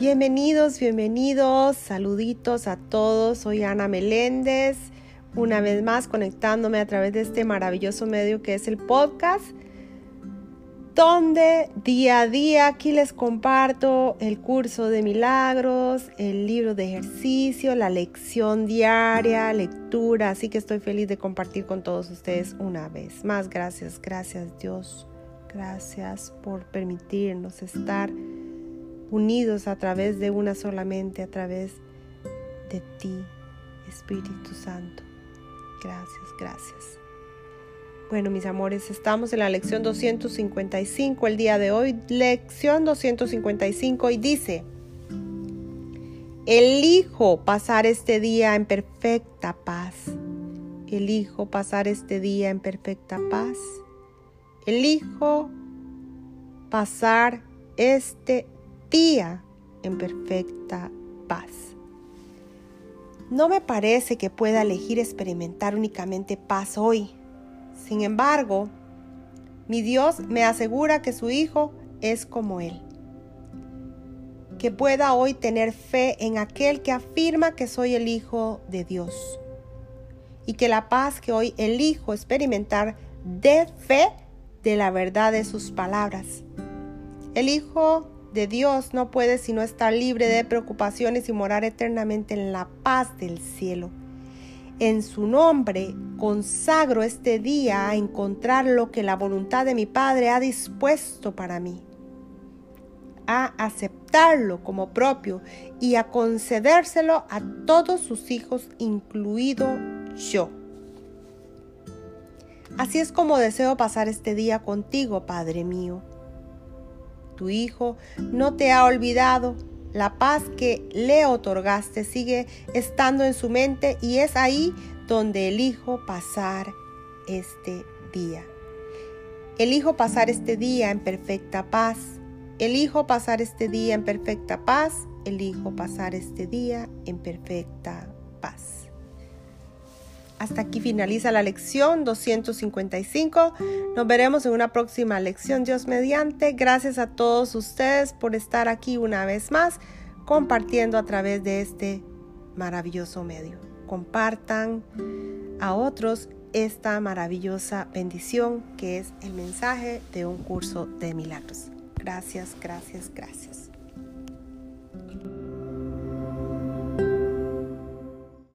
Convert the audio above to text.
Bienvenidos, bienvenidos, saluditos a todos. Soy Ana Meléndez, una vez más conectándome a través de este maravilloso medio que es el podcast, donde día a día aquí les comparto el curso de milagros, el libro de ejercicio, la lección diaria, lectura. Así que estoy feliz de compartir con todos ustedes una vez más. Gracias, gracias Dios. Gracias por permitirnos estar unidos a través de una solamente, a través de ti, Espíritu Santo. Gracias, gracias. Bueno, mis amores, estamos en la lección 255 el día de hoy, lección 255 y dice, elijo pasar este día en perfecta paz. Elijo pasar este día en perfecta paz. Elijo pasar este día en perfecta paz. No me parece que pueda elegir experimentar únicamente paz hoy. Sin embargo, mi Dios me asegura que su Hijo es como Él. Que pueda hoy tener fe en aquel que afirma que soy el Hijo de Dios. Y que la paz que hoy elijo experimentar dé fe de la verdad de sus palabras. El Hijo de Dios no puede sino estar libre de preocupaciones y morar eternamente en la paz del cielo. En su nombre consagro este día a encontrar lo que la voluntad de mi Padre ha dispuesto para mí, a aceptarlo como propio y a concedérselo a todos sus hijos, incluido yo. Así es como deseo pasar este día contigo, Padre mío tu Hijo no te ha olvidado. La paz que le otorgaste sigue estando en su mente y es ahí donde elijo pasar este día. Elijo pasar este día en perfecta paz. Elijo pasar este día en perfecta paz. Elijo pasar este día en perfecta paz. Hasta aquí finaliza la lección 255. Nos veremos en una próxima lección, Dios mediante. Gracias a todos ustedes por estar aquí una vez más compartiendo a través de este maravilloso medio. Compartan a otros esta maravillosa bendición que es el mensaje de un curso de milagros. Gracias, gracias, gracias.